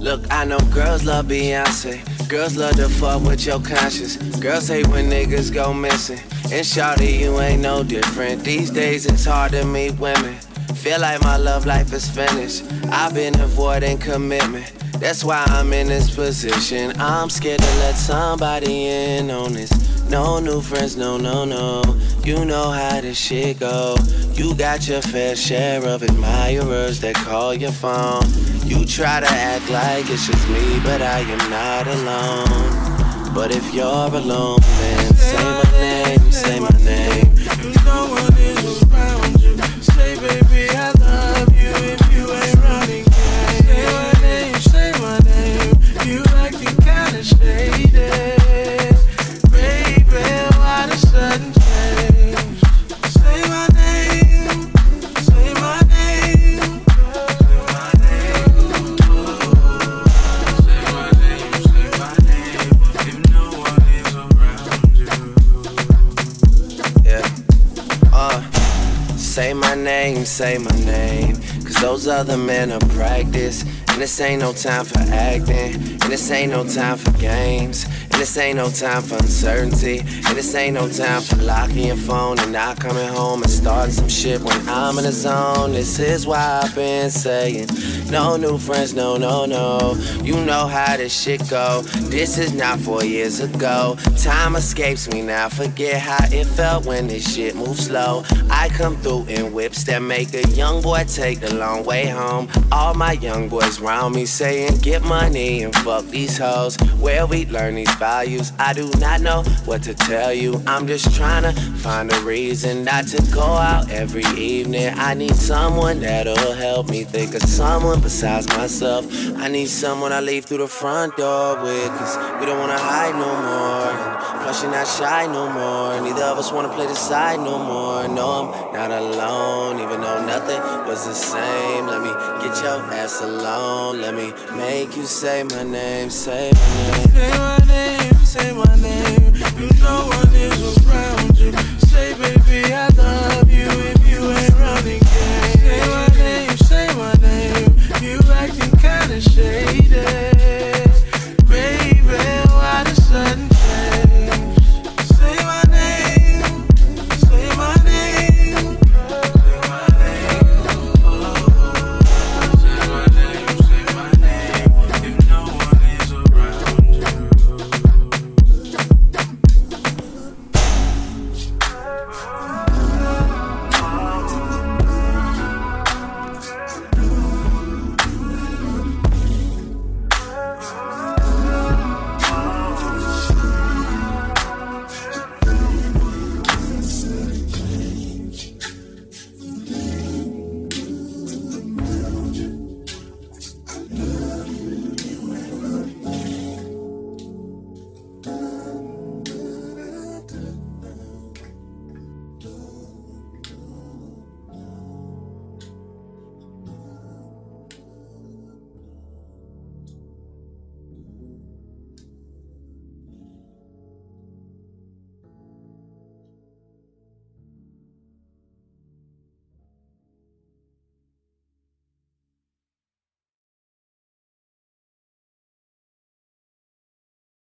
Look, I know girls love Beyonce. Girls love to fuck with your conscience. Girls hate when niggas go missing. And shawty, you ain't no different. These days it's hard to meet women. Feel like my love life is finished. I've been avoiding commitment. That's why I'm in this position. I'm scared to let somebody in on this. No new friends, no, no, no. You know how this shit go. You got your fair share of admirers that call your phone. You try to act like it's just me, but I am not alone. But if you're alone, then say my name, say my name. Name, say my name. Cause those other men are practice. And this ain't no time for acting. And this ain't no time for games. This ain't no time for uncertainty. And this ain't no time for locking your phone and not coming home and starting some shit when I'm in the zone. This is why I've been saying no new friends, no, no, no. You know how this shit go. This is not four years ago. Time escapes me now. Forget how it felt when this shit moved slow. I come through in whips that make a young boy take the long way home. All my young boys round me saying, get money and fuck these hoes. Where we learn these values, I do not know what to tell you. I'm just trying to find a reason not to go out every evening. I need someone that'll help me think of someone besides myself. I need someone I leave through the front door with, cause we don't wanna hide no more. Plus, you're not shy no more. Neither of us wanna play the side no more. No, I'm not alone, even though nothing was the same. Let me get your ass alone. Let me make you say my name, say my name. Say my name, say my name. You know what is around you. Say, baby, I love you if you ain't running game. Say my name, say my name. You acting kinda shady.